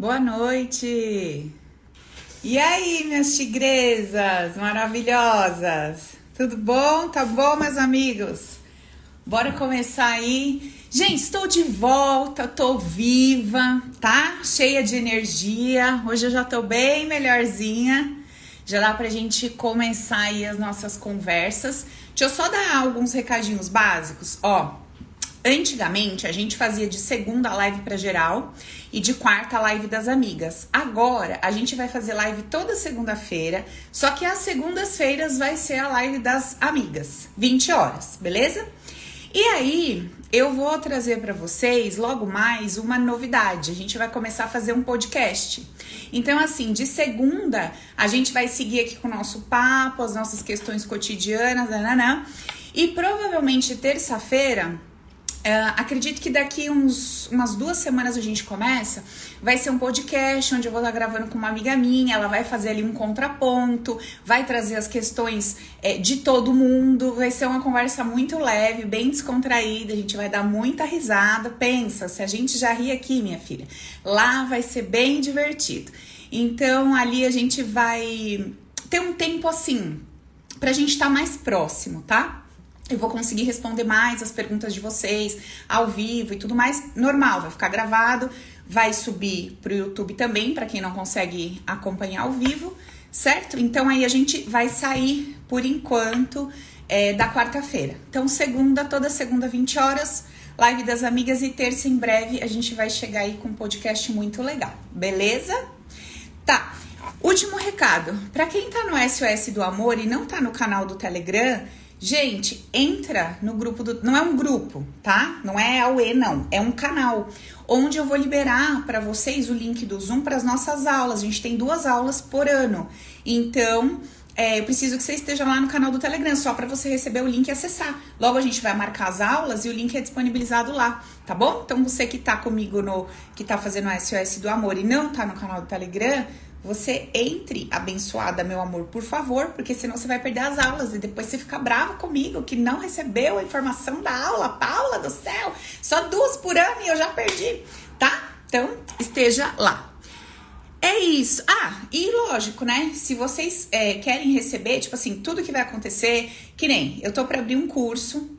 Boa noite! E aí, minhas tigresas maravilhosas? Tudo bom? Tá bom, meus amigos? Bora começar aí. Gente, estou de volta, tô viva, tá? Cheia de energia. Hoje eu já tô bem melhorzinha. Já dá pra gente começar aí as nossas conversas. Deixa eu só dar alguns recadinhos básicos. Ó, Antigamente a gente fazia de segunda live para geral e de quarta live das amigas. Agora a gente vai fazer live toda segunda-feira, só que às segundas-feiras vai ser a live das amigas, 20 horas, beleza? E aí, eu vou trazer para vocês logo mais uma novidade. A gente vai começar a fazer um podcast. Então, assim, de segunda, a gente vai seguir aqui com o nosso papo, as nossas questões cotidianas, nananã. E provavelmente terça-feira Uh, acredito que daqui uns, umas duas semanas a gente começa. Vai ser um podcast onde eu vou estar gravando com uma amiga minha. Ela vai fazer ali um contraponto, vai trazer as questões é, de todo mundo. Vai ser uma conversa muito leve, bem descontraída. A gente vai dar muita risada. Pensa, se a gente já ri aqui, minha filha, lá vai ser bem divertido. Então ali a gente vai ter um tempo assim pra gente estar tá mais próximo, tá? Eu vou conseguir responder mais as perguntas de vocês ao vivo e tudo mais. Normal, vai ficar gravado, vai subir para o YouTube também, para quem não consegue acompanhar ao vivo, certo? Então aí a gente vai sair por enquanto é, da quarta-feira. Então, segunda, toda segunda, 20 horas, live das amigas e terça em breve a gente vai chegar aí com um podcast muito legal, beleza? Tá. Último recado, para quem tá no SOS do Amor e não tá no canal do Telegram, Gente, entra no grupo do. Não é um grupo, tá? Não é AUE, não. É um canal onde eu vou liberar para vocês o link do Zoom para as nossas aulas. A gente tem duas aulas por ano. Então, é, eu preciso que você esteja lá no canal do Telegram, só para você receber o link e acessar. Logo a gente vai marcar as aulas e o link é disponibilizado lá, tá bom? Então, você que tá comigo no. que tá fazendo o SOS do Amor e não tá no canal do Telegram você entre abençoada, meu amor, por favor, porque senão você vai perder as aulas e depois você fica bravo comigo que não recebeu a informação da aula. Paula do céu, só duas por ano e eu já perdi, tá? Então, esteja lá. É isso. Ah, e lógico, né? Se vocês é, querem receber, tipo assim, tudo que vai acontecer, que nem eu tô para abrir um curso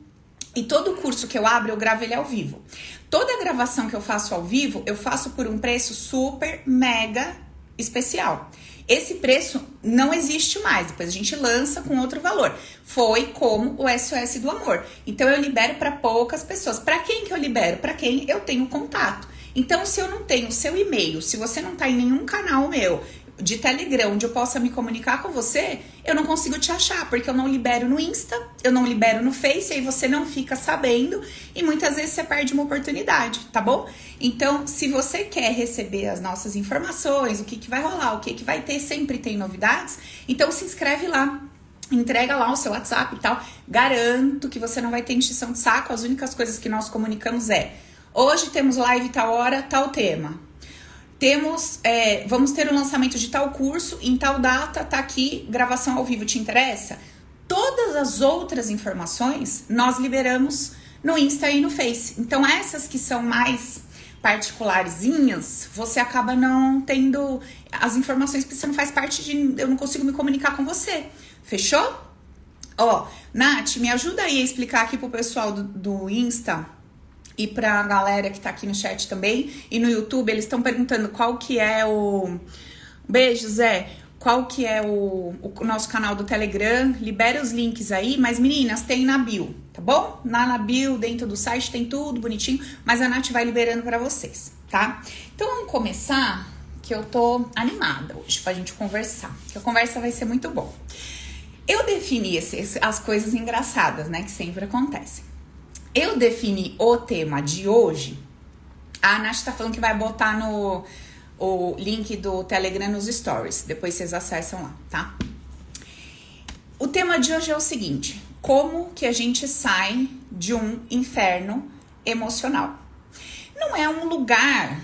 e todo curso que eu abro, eu gravo ele ao vivo. Toda gravação que eu faço ao vivo, eu faço por um preço super mega especial. Esse preço não existe mais, depois a gente lança com outro valor. Foi como o SOS do amor. Então eu libero para poucas pessoas. Para quem que eu libero? Para quem eu tenho contato. Então, se eu não tenho o seu e-mail, se você não tá em nenhum canal meu, de Telegram onde eu possa me comunicar com você, eu não consigo te achar, porque eu não libero no Insta, eu não libero no Face, aí você não fica sabendo e muitas vezes você perde uma oportunidade, tá bom? Então, se você quer receber as nossas informações, o que, que vai rolar, o que, que vai ter, sempre tem novidades, então se inscreve lá. Entrega lá o seu WhatsApp e tal. Garanto que você não vai ter encheção de saco. As únicas coisas que nós comunicamos é: hoje temos live tal hora, tal tema temos, é, vamos ter o lançamento de tal curso, em tal data, tá aqui, gravação ao vivo, te interessa? Todas as outras informações nós liberamos no Insta e no Face. Então, essas que são mais particularzinhas, você acaba não tendo as informações, porque você não faz parte de. Eu não consigo me comunicar com você. Fechou? Ó, Nath, me ajuda aí a explicar aqui pro pessoal do, do Insta e para a galera que está aqui no chat também e no YouTube, eles estão perguntando qual que é o beijo Zé, qual que é o, o, nosso canal do Telegram, libera os links aí, mas meninas, tem na bio, tá bom? Na, na bio, dentro do site tem tudo bonitinho, mas a Nath vai liberando para vocês, tá? Então vamos começar, que eu tô animada hoje pra gente conversar, que a conversa vai ser muito bom. Eu defini as coisas engraçadas, né, que sempre acontecem. Eu defini o tema de hoje. A Nath tá falando que vai botar no o link do Telegram nos stories. Depois vocês acessam lá, tá? O tema de hoje é o seguinte: como que a gente sai de um inferno emocional? Não é um lugar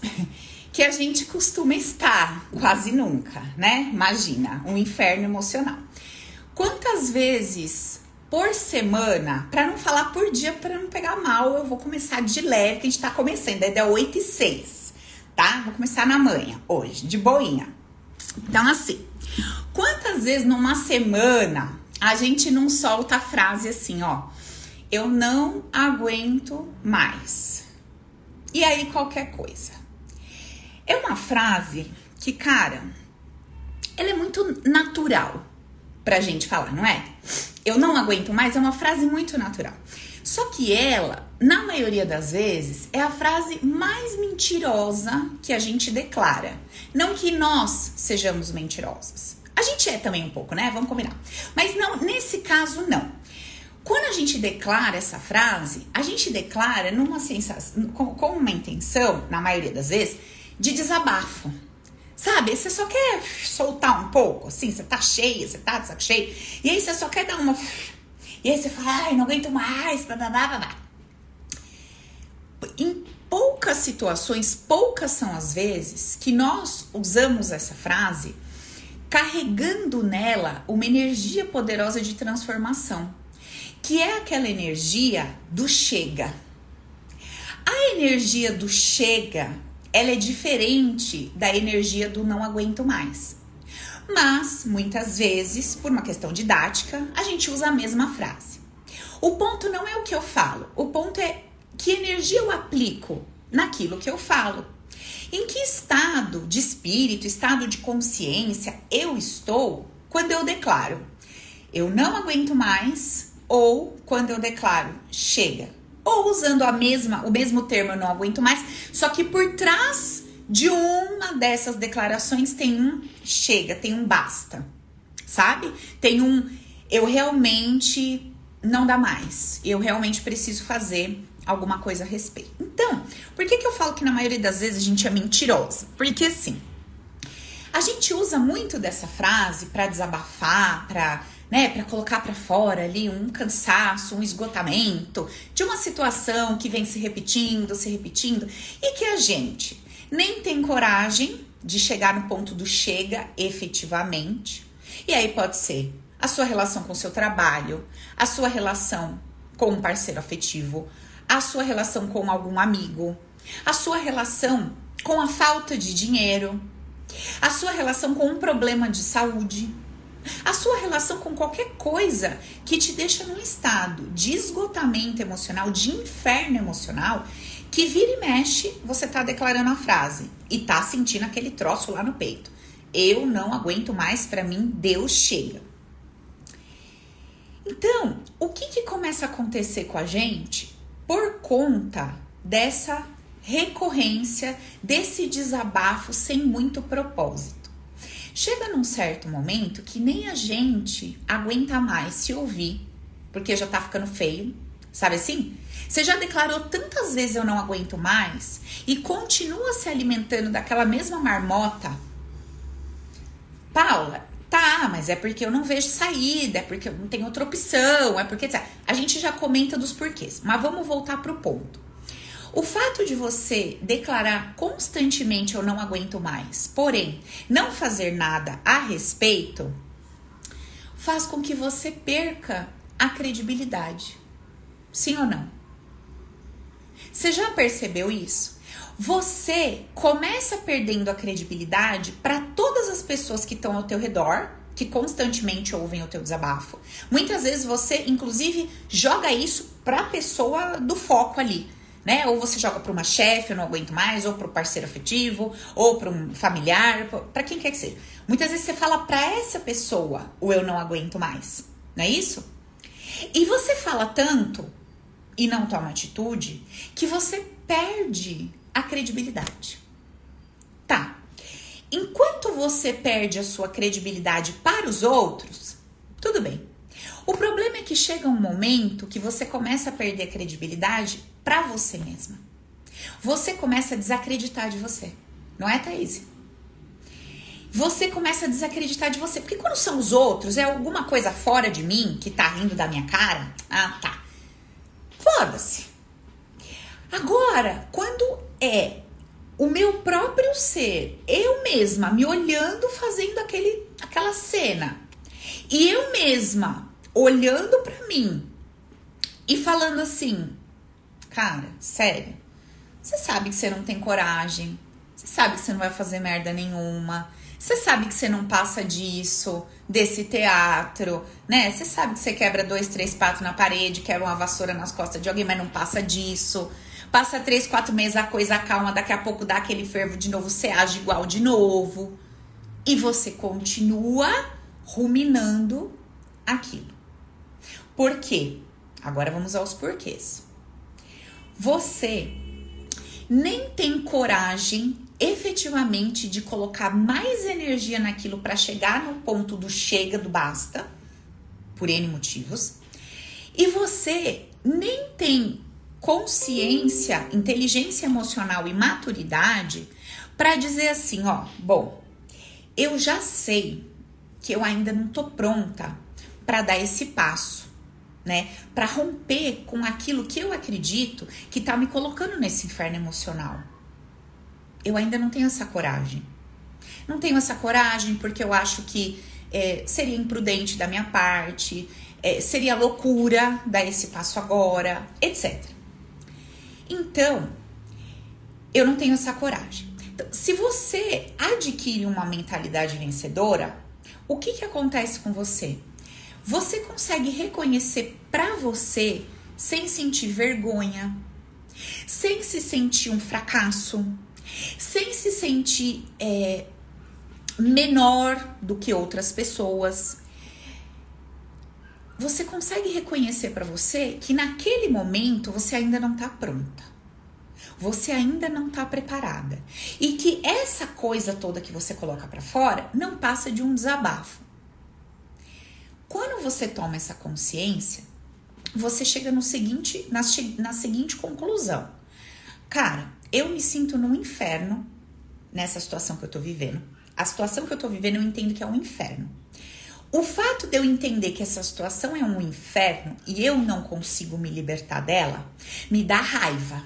que a gente costuma estar, quase nunca, né? Imagina, um inferno emocional. Quantas vezes por semana, para não falar por dia, para não pegar mal, eu vou começar de leve, que a gente tá começando, é dia 8 e 6, tá? Vou começar na manhã hoje, de boinha. Então, assim, quantas vezes numa semana a gente não solta a frase assim, ó, eu não aguento mais. E aí, qualquer coisa. É uma frase que, cara, ela é muito natural pra gente falar, não é? Eu não aguento mais é uma frase muito natural. Só que ela, na maioria das vezes, é a frase mais mentirosa que a gente declara. Não que nós sejamos mentirosas. A gente é também um pouco, né? Vamos combinar. Mas não, nesse caso não. Quando a gente declara essa frase, a gente declara numa sensação, com, uma intenção, na maioria das vezes, de desabafo. Sabe? Você só quer soltar um pouco, assim, você tá cheia, você tá de saco cheio, e aí você só quer dar uma e aí você fala, ai, não aguento mais, blá, blá, blá, blá. Em poucas situações, poucas são as vezes que nós usamos essa frase carregando nela uma energia poderosa de transformação, que é aquela energia do chega. A energia do chega, ela é diferente da energia do não aguento mais. Mas, muitas vezes, por uma questão didática, a gente usa a mesma frase. O ponto não é o que eu falo, o ponto é que energia eu aplico naquilo que eu falo. Em que estado de espírito, estado de consciência eu estou quando eu declaro eu não aguento mais ou quando eu declaro chega. Ou usando a mesma, o mesmo termo eu não aguento mais, só que por trás de uma dessas declarações tem um chega, tem um basta, sabe? Tem um eu realmente não dá mais, eu realmente preciso fazer alguma coisa a respeito. Então, por que, que eu falo que na maioria das vezes a gente é mentirosa? Porque assim, a gente usa muito dessa frase para desabafar, para né, para colocar para fora ali um cansaço, um esgotamento de uma situação que vem se repetindo, se repetindo e que a gente nem tem coragem de chegar no ponto do chega efetivamente. E aí pode ser a sua relação com o seu trabalho, a sua relação com um parceiro afetivo, a sua relação com algum amigo, a sua relação com a falta de dinheiro, a sua relação com um problema de saúde, a sua relação com qualquer coisa que te deixa num estado de esgotamento emocional, de inferno emocional que vira e mexe, você tá declarando a frase e tá sentindo aquele troço lá no peito. Eu não aguento mais, para mim Deus chega. Então, o que que começa a acontecer com a gente por conta dessa recorrência, desse desabafo sem muito propósito? Chega num certo momento que nem a gente aguenta mais se ouvir, porque já tá ficando feio, sabe assim? Você já declarou tantas vezes eu não aguento mais e continua se alimentando daquela mesma marmota? Paula, tá, mas é porque eu não vejo saída, é porque eu não tenho outra opção, é porque. A gente já comenta dos porquês, mas vamos voltar pro ponto. O fato de você declarar constantemente eu não aguento mais, porém não fazer nada a respeito, faz com que você perca a credibilidade. Sim ou não? Você já percebeu isso? Você começa perdendo a credibilidade para todas as pessoas que estão ao teu redor, que constantemente ouvem o teu desabafo. Muitas vezes você, inclusive, joga isso para a pessoa do foco ali. Né? Ou você joga para uma chefe, eu não aguento mais, ou para o parceiro afetivo, ou para um familiar, para quem quer que seja. Muitas vezes você fala para essa pessoa o eu não aguento mais, não é isso? E você fala tanto e não toma atitude, que você perde a credibilidade. Tá. Enquanto você perde a sua credibilidade para os outros, tudo bem. O problema é que chega um momento que você começa a perder a credibilidade para você mesma. Você começa a desacreditar de você. Não é, Thaís? Você começa a desacreditar de você. Porque quando são os outros, é alguma coisa fora de mim que tá rindo da minha cara. Ah, tá. Foda-se. Agora, quando é o meu próprio ser, eu mesma me olhando fazendo aquele, aquela cena, e eu mesma olhando para mim e falando assim, cara, sério, você sabe que você não tem coragem, Você sabe que você não vai fazer merda nenhuma. Você sabe que você não passa disso, desse teatro, né? Você sabe que você quebra dois, três patos na parede, quebra uma vassoura nas costas de alguém, mas não passa disso. Passa três, quatro meses, a coisa calma, daqui a pouco dá aquele fervo de novo, você age igual de novo. E você continua ruminando aquilo. Por quê? Agora vamos aos porquês. Você nem tem coragem efetivamente de colocar mais energia naquilo para chegar no ponto do chega, do basta, por N motivos, e você nem tem consciência, inteligência emocional e maturidade para dizer assim, ó, bom, eu já sei que eu ainda não tô pronta para dar esse passo, né? Para romper com aquilo que eu acredito que tá me colocando nesse inferno emocional. Eu ainda não tenho essa coragem. Não tenho essa coragem porque eu acho que é, seria imprudente da minha parte, é, seria loucura dar esse passo agora, etc. Então, eu não tenho essa coragem. Então, se você adquire uma mentalidade vencedora, o que, que acontece com você? Você consegue reconhecer para você sem sentir vergonha, sem se sentir um fracasso, sem se sentir é, menor do que outras pessoas. Você consegue reconhecer para você que naquele momento você ainda não está pronta. Você ainda não está preparada. E que essa coisa toda que você coloca para fora não passa de um desabafo. Quando você toma essa consciência, você chega no seguinte, na, na seguinte conclusão. Cara, eu me sinto num inferno nessa situação que eu tô vivendo. A situação que eu tô vivendo eu entendo que é um inferno. O fato de eu entender que essa situação é um inferno e eu não consigo me libertar dela, me dá raiva.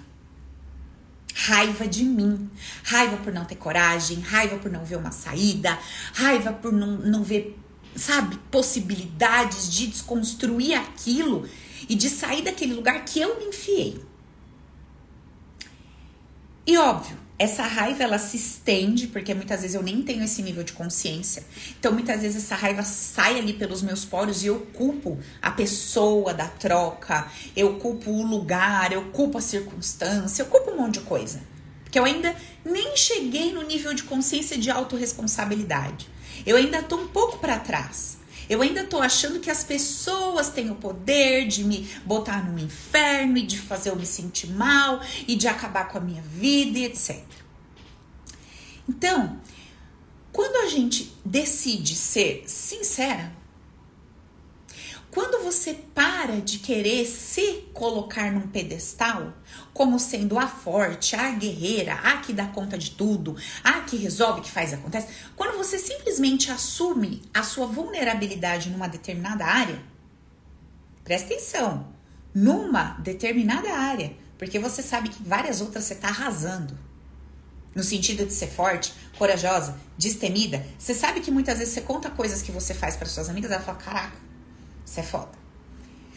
Raiva de mim, raiva por não ter coragem, raiva por não ver uma saída, raiva por não, não ver, sabe, possibilidades de desconstruir aquilo e de sair daquele lugar que eu me enfiei. E óbvio, essa raiva ela se estende, porque muitas vezes eu nem tenho esse nível de consciência. Então, muitas vezes essa raiva sai ali pelos meus poros e eu culpo a pessoa da troca, eu culpo o lugar, eu culpo a circunstância, eu culpo um monte de coisa. Porque eu ainda nem cheguei no nível de consciência de autorresponsabilidade. Eu ainda tô um pouco para trás. Eu ainda tô achando que as pessoas têm o poder de me botar no inferno e de fazer eu me sentir mal e de acabar com a minha vida e etc. Então, quando a gente decide ser sincera, quando você para de querer se colocar num pedestal como sendo a forte, a guerreira, a que dá conta de tudo, a que resolve, que faz acontece, quando você simplesmente assume a sua vulnerabilidade numa determinada área, presta atenção, numa determinada área, porque você sabe que várias outras você está arrasando. No sentido de ser forte, corajosa, destemida. Você sabe que muitas vezes você conta coisas que você faz para suas amigas, ela fala: caraca, isso é foda.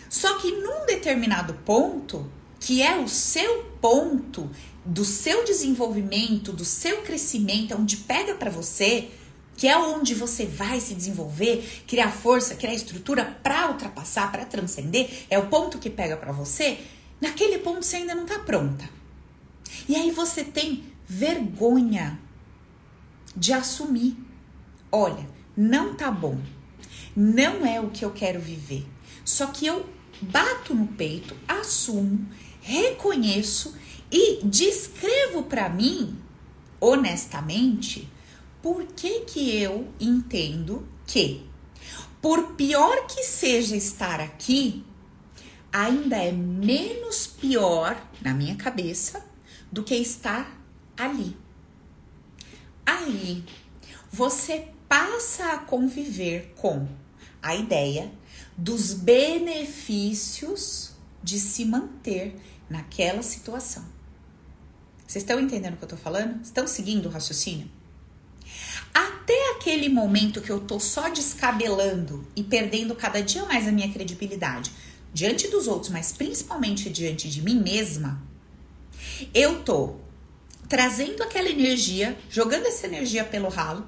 Só que num determinado ponto, que é o seu ponto do seu desenvolvimento, do seu crescimento, onde pega para você, que é onde você vai se desenvolver, criar força, criar estrutura para ultrapassar, para transcender, é o ponto que pega para você. Naquele ponto você ainda não tá pronta. E aí você tem vergonha de assumir. Olha, não tá bom não é o que eu quero viver. Só que eu bato no peito, assumo, reconheço e descrevo para mim, honestamente, por que que eu entendo que, por pior que seja estar aqui, ainda é menos pior na minha cabeça do que estar ali. Aí você passa a conviver com a ideia dos benefícios de se manter naquela situação. Vocês estão entendendo o que eu tô falando? Estão seguindo o raciocínio? Até aquele momento que eu tô só descabelando e perdendo cada dia mais a minha credibilidade diante dos outros, mas principalmente diante de mim mesma, eu tô trazendo aquela energia, jogando essa energia pelo ralo,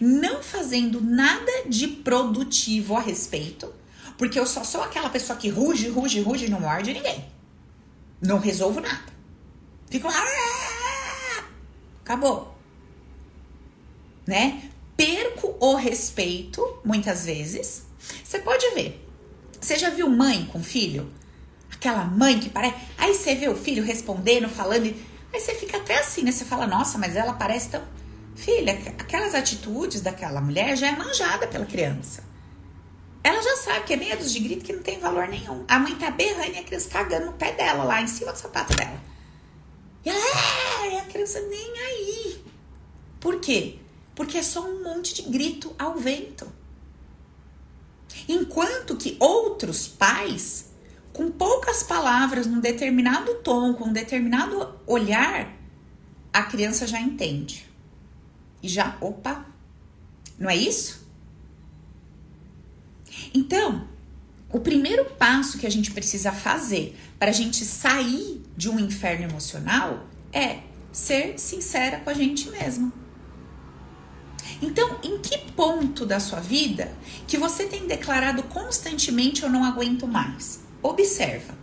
não fazendo nada de produtivo a respeito, porque eu só sou aquela pessoa que ruge, ruge, ruge e não morde ninguém. Não resolvo nada. Fico lá. Acabou. Né? Perco o respeito, muitas vezes. Você pode ver. Você já viu mãe com filho? Aquela mãe que parece. Aí você vê o filho respondendo, falando. Aí você fica até assim, né? Você fala, nossa, mas ela parece tão. Filha, aquelas atitudes daquela mulher já é manjada pela criança. Ela já sabe que é meia de grito que não tem valor nenhum. A mãe tá berrando e a criança cagando no pé dela, lá em cima do sapato dela. E ela, é, e a criança nem aí. Por quê? Porque é só um monte de grito ao vento. Enquanto que outros pais, com poucas palavras, num determinado tom, com um determinado olhar, a criança já entende. E já, opa, não é isso? Então, o primeiro passo que a gente precisa fazer para a gente sair de um inferno emocional é ser sincera com a gente mesma. Então, em que ponto da sua vida que você tem declarado constantemente eu não aguento mais? Observa.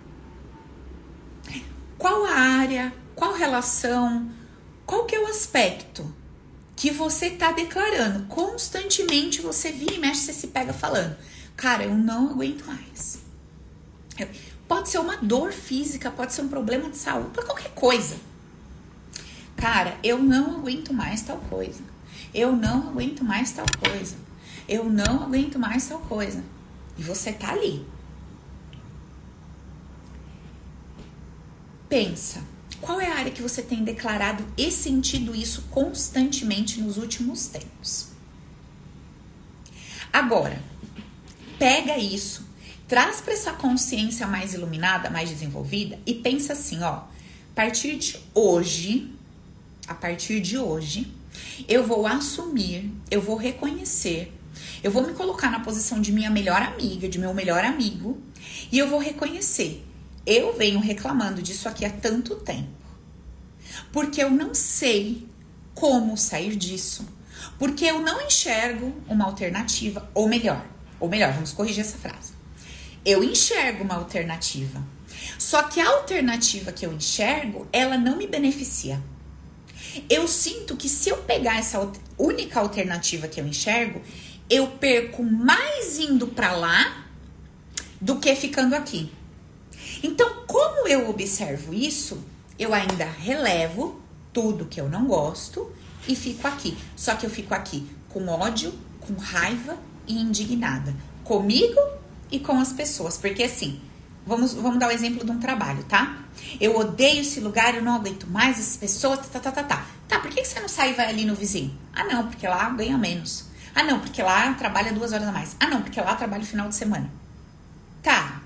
Qual a área, qual relação, qual que é o aspecto que você está declarando? Constantemente você vira e mexe, você se pega falando. Cara, eu não aguento mais. Pode ser uma dor física, pode ser um problema de saúde, pode qualquer coisa. Cara, eu não aguento mais tal coisa. Eu não aguento mais tal coisa. Eu não aguento mais tal coisa. E você tá ali. Pensa, qual é a área que você tem declarado e sentido isso constantemente nos últimos tempos? Agora, pega isso, traz para essa consciência mais iluminada, mais desenvolvida e pensa assim, ó, a partir de hoje, a partir de hoje, eu vou assumir, eu vou reconhecer, eu vou me colocar na posição de minha melhor amiga, de meu melhor amigo, e eu vou reconhecer. Eu venho reclamando disso aqui há tanto tempo. Porque eu não sei como sair disso. Porque eu não enxergo uma alternativa, ou melhor, ou melhor, vamos corrigir essa frase. Eu enxergo uma alternativa. Só que a alternativa que eu enxergo, ela não me beneficia. Eu sinto que se eu pegar essa única alternativa que eu enxergo, eu perco mais indo para lá do que ficando aqui. Então, como eu observo isso, eu ainda relevo tudo que eu não gosto e fico aqui. Só que eu fico aqui com ódio, com raiva e indignada comigo e com as pessoas, porque assim, vamos, vamos dar o exemplo de um trabalho, tá? Eu odeio esse lugar, eu não aguento mais essas pessoas, tá, tá, tá, tá. Tá, por que você não sai e vai ali no vizinho? Ah, não, porque lá ganha menos. Ah, não, porque lá trabalha duas horas a mais. Ah, não, porque lá trabalha final de semana. Tá.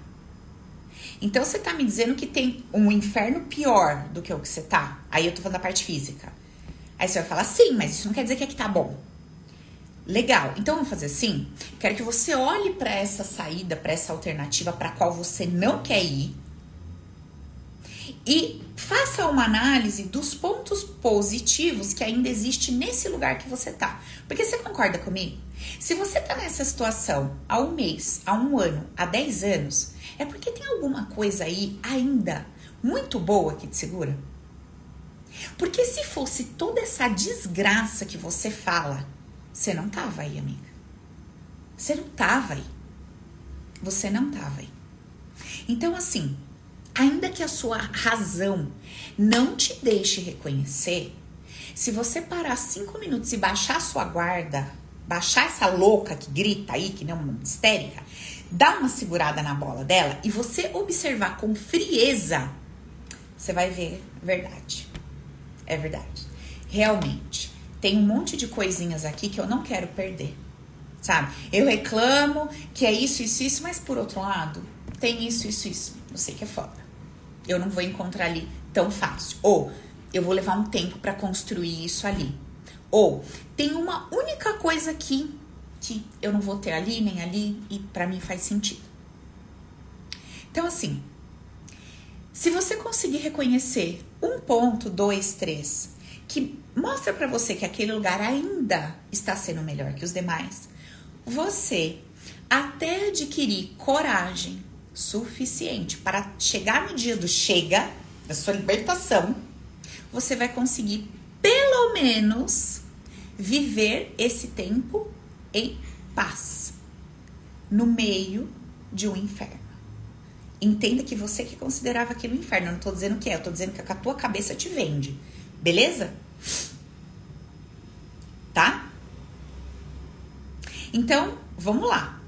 Então você tá me dizendo que tem um inferno pior do que o que você tá? Aí eu tô falando da parte física. Aí você vai falar, sim, mas isso não quer dizer que aqui tá bom. Legal. Então vamos fazer assim? Quero que você olhe para essa saída, para essa alternativa para qual você não quer ir e faça uma análise dos pontos positivos que ainda existe nesse lugar que você tá. Porque você concorda comigo? Se você tá nessa situação há um mês, há um ano, há 10 anos, é porque tem alguma coisa aí ainda muito boa que te segura? Porque se fosse toda essa desgraça que você fala você não tava aí, amiga. Você não tava aí. Você não tava aí. Então, assim, ainda que a sua razão não te deixe reconhecer, se você parar cinco minutos e baixar a sua guarda, baixar essa louca que grita aí, que não uma histérica, dá uma segurada na bola dela e você observar com frieza, você vai ver verdade. É verdade. Realmente tem um monte de coisinhas aqui que eu não quero perder, sabe? Eu reclamo que é isso, isso, isso, mas por outro lado, tem isso, isso, isso. Eu sei que é foda. Eu não vou encontrar ali tão fácil. Ou eu vou levar um tempo para construir isso ali. Ou tem uma única coisa aqui que eu não vou ter ali nem ali e para mim faz sentido. Então, assim, se você conseguir reconhecer um ponto, dois, três que mostra para você que aquele lugar ainda está sendo melhor que os demais, você até adquirir coragem suficiente para chegar no dia do chega, da sua libertação, você vai conseguir pelo menos viver esse tempo em paz, no meio de um inferno. Entenda que você que considerava aquilo inferno, eu não tô dizendo que é, eu tô dizendo que a tua cabeça te vende. Beleza? Tá? Então, vamos lá.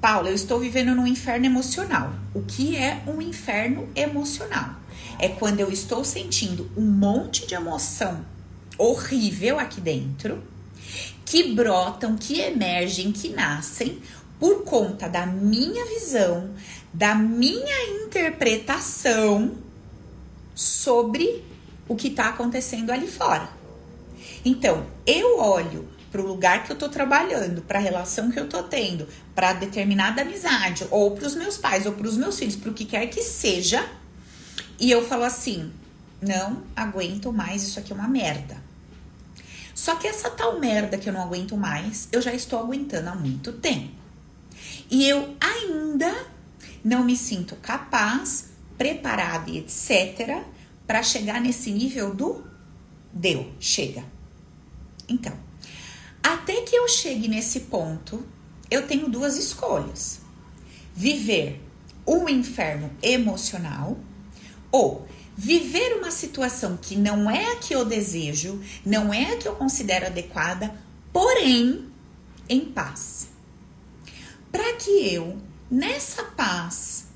Paula, eu estou vivendo num inferno emocional. O que é um inferno emocional? É quando eu estou sentindo um monte de emoção horrível aqui dentro, que brotam, que emergem, que nascem por conta da minha visão, da minha interpretação sobre o que está acontecendo ali fora. Então, eu olho para o lugar que eu estou trabalhando, para a relação que eu estou tendo, para determinada amizade, ou para os meus pais, ou para os meus filhos, para o que quer que seja, e eu falo assim: não aguento mais, isso aqui é uma merda. Só que essa tal merda que eu não aguento mais, eu já estou aguentando há muito tempo. E eu ainda não me sinto capaz, preparada e etc. para chegar nesse nível do deu, chega. Então, até que eu chegue nesse ponto, eu tenho duas escolhas: viver um inferno emocional ou viver uma situação que não é a que eu desejo, não é a que eu considero adequada, porém em paz. Para que eu, nessa paz,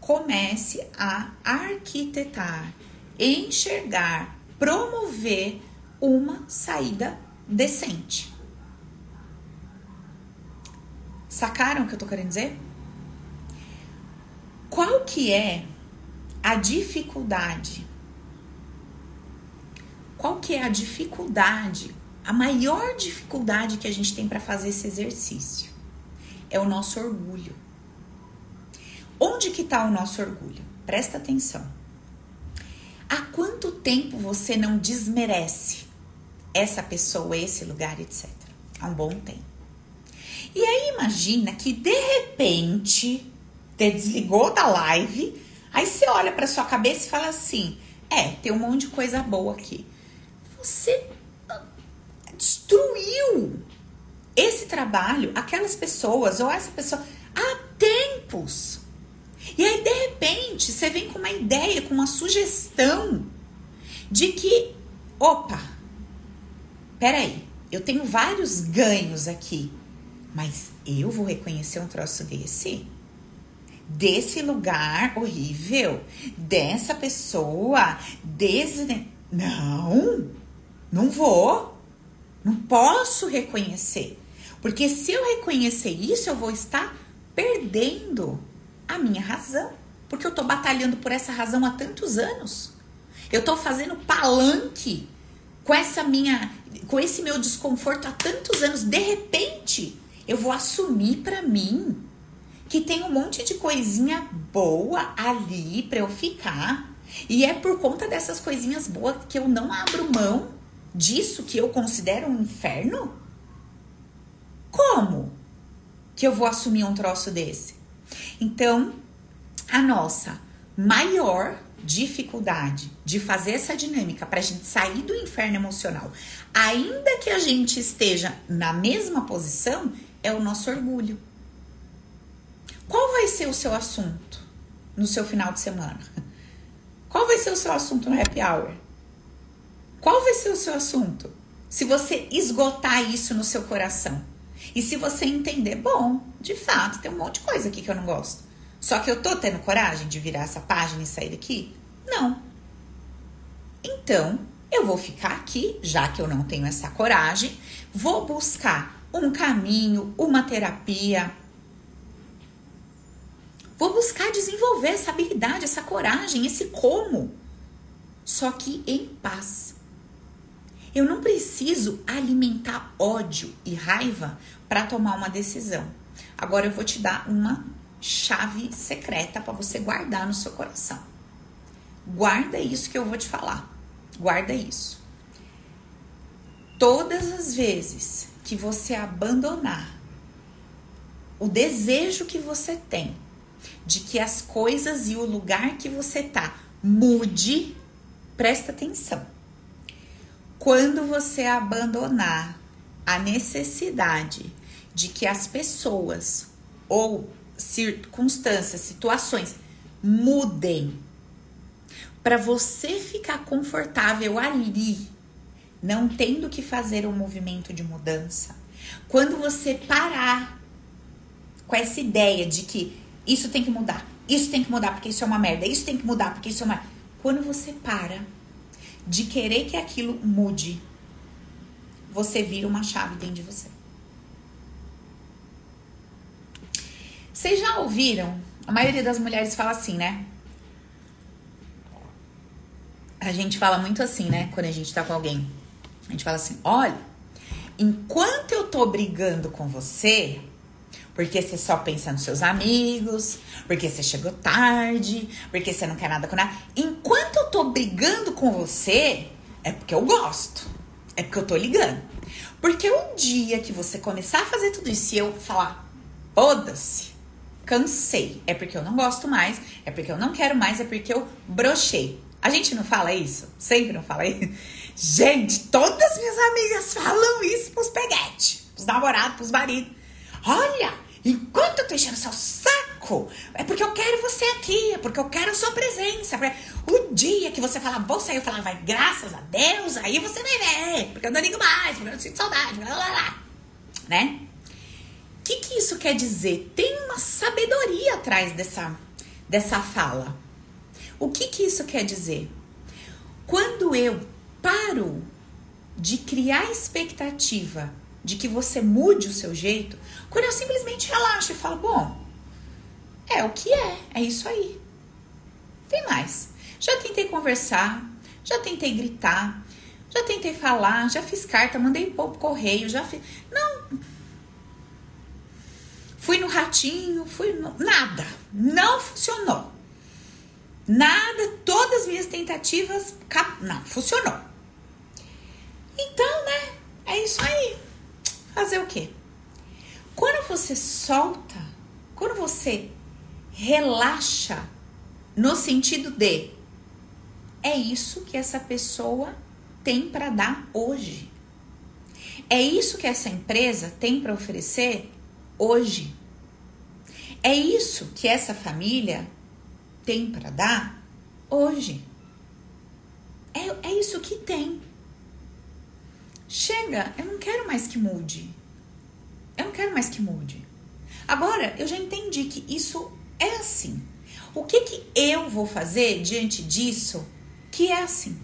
comece a arquitetar, enxergar, promover uma saída decente. Sacaram o que eu tô querendo dizer? Qual que é a dificuldade? Qual que é a dificuldade? A maior dificuldade que a gente tem para fazer esse exercício é o nosso orgulho. Onde que está o nosso orgulho? Presta atenção. Há quanto tempo você não desmerece essa pessoa, esse lugar, etc? Há um bom tempo. E aí imagina que de repente você desligou da live, aí você olha para sua cabeça e fala assim: "É, tem um monte de coisa boa aqui". Você destruiu esse trabalho, aquelas pessoas ou essa pessoa há tempos. E aí de repente você vem com uma ideia, com uma sugestão de que, opa, peraí, eu tenho vários ganhos aqui. Mas eu vou reconhecer um troço desse? Desse lugar horrível? Dessa pessoa? Desse. Não! Não vou! Não posso reconhecer. Porque se eu reconhecer isso, eu vou estar perdendo a minha razão. Porque eu tô batalhando por essa razão há tantos anos. Eu tô fazendo palanque com essa minha com esse meu desconforto há tantos anos. De repente, eu vou assumir para mim que tem um monte de coisinha boa ali para eu ficar. E é por conta dessas coisinhas boas que eu não abro mão disso que eu considero um inferno? Como que eu vou assumir um troço desse? Então, a nossa maior dificuldade de fazer essa dinâmica para a gente sair do inferno emocional, ainda que a gente esteja na mesma posição, é o nosso orgulho. Qual vai ser o seu assunto no seu final de semana? Qual vai ser o seu assunto no happy hour? Qual vai ser o seu assunto? Se você esgotar isso no seu coração. E se você entender, bom, de fato, tem um monte de coisa aqui que eu não gosto. Só que eu tô tendo coragem de virar essa página e sair daqui? Não. Então, eu vou ficar aqui, já que eu não tenho essa coragem, vou buscar um caminho, uma terapia. Vou buscar desenvolver essa habilidade, essa coragem, esse como. Só que em paz. Eu não preciso alimentar ódio e raiva para tomar uma decisão. Agora eu vou te dar uma chave secreta para você guardar no seu coração. Guarda isso que eu vou te falar. Guarda isso. Todas as vezes que você abandonar o desejo que você tem de que as coisas e o lugar que você tá mude, presta atenção. Quando você abandonar a necessidade de que as pessoas ou circunstâncias, situações mudem para você ficar confortável ali, não tendo que fazer um movimento de mudança. Quando você parar com essa ideia de que isso tem que mudar, isso tem que mudar porque isso é uma merda, isso tem que mudar porque isso é uma. Quando você para de querer que aquilo mude, você vira uma chave dentro de você. Vocês já ouviram? A maioria das mulheres fala assim, né? A gente fala muito assim, né? Quando a gente tá com alguém. A gente fala assim: olha, enquanto eu tô brigando com você, porque você só pensa nos seus amigos, porque você chegou tarde, porque você não quer nada com nada. Enquanto eu tô brigando com você, é porque eu gosto. É porque eu tô ligando. Porque o dia que você começar a fazer tudo isso e eu falar, foda-se, cansei, é porque eu não gosto mais, é porque eu não quero mais, é porque eu brochei. A gente não fala isso? Sempre não fala isso? Gente, todas minhas amigas falam isso pros peguetes, pros namorados, pros maridos. Olha, enquanto eu tô enchendo seu saco, é porque eu quero você aqui, é porque eu quero sua presença. O dia que você falar, vou sair, eu falar, vai, graças a Deus, aí você vai ver, porque eu não ligo mais, porque eu sinto saudade, blá blá blá. Né? O que, que isso quer dizer? Tem uma sabedoria atrás dessa, dessa fala. O que, que isso quer dizer? Quando eu paro de criar expectativa de que você mude o seu jeito, quando eu simplesmente relaxo e falo, bom, é o que é, é isso aí. Tem mais. Já tentei conversar, já tentei gritar, já tentei falar, já fiz carta, mandei pro correio, já fiz. Não. Fui no ratinho, fui no. Nada. Não funcionou. Nada, todas as minhas tentativas. Não, funcionou. Então, né? É isso aí. Fazer o quê? Quando você solta, quando você relaxa, no sentido de é isso que essa pessoa tem para dar hoje. É isso que essa empresa tem para oferecer hoje. É isso que essa família tem para dar hoje. É, é isso que tem. Chega, eu não quero mais que mude. Eu não quero mais que mude. Agora, eu já entendi que isso é assim. O que que eu vou fazer diante disso que é assim?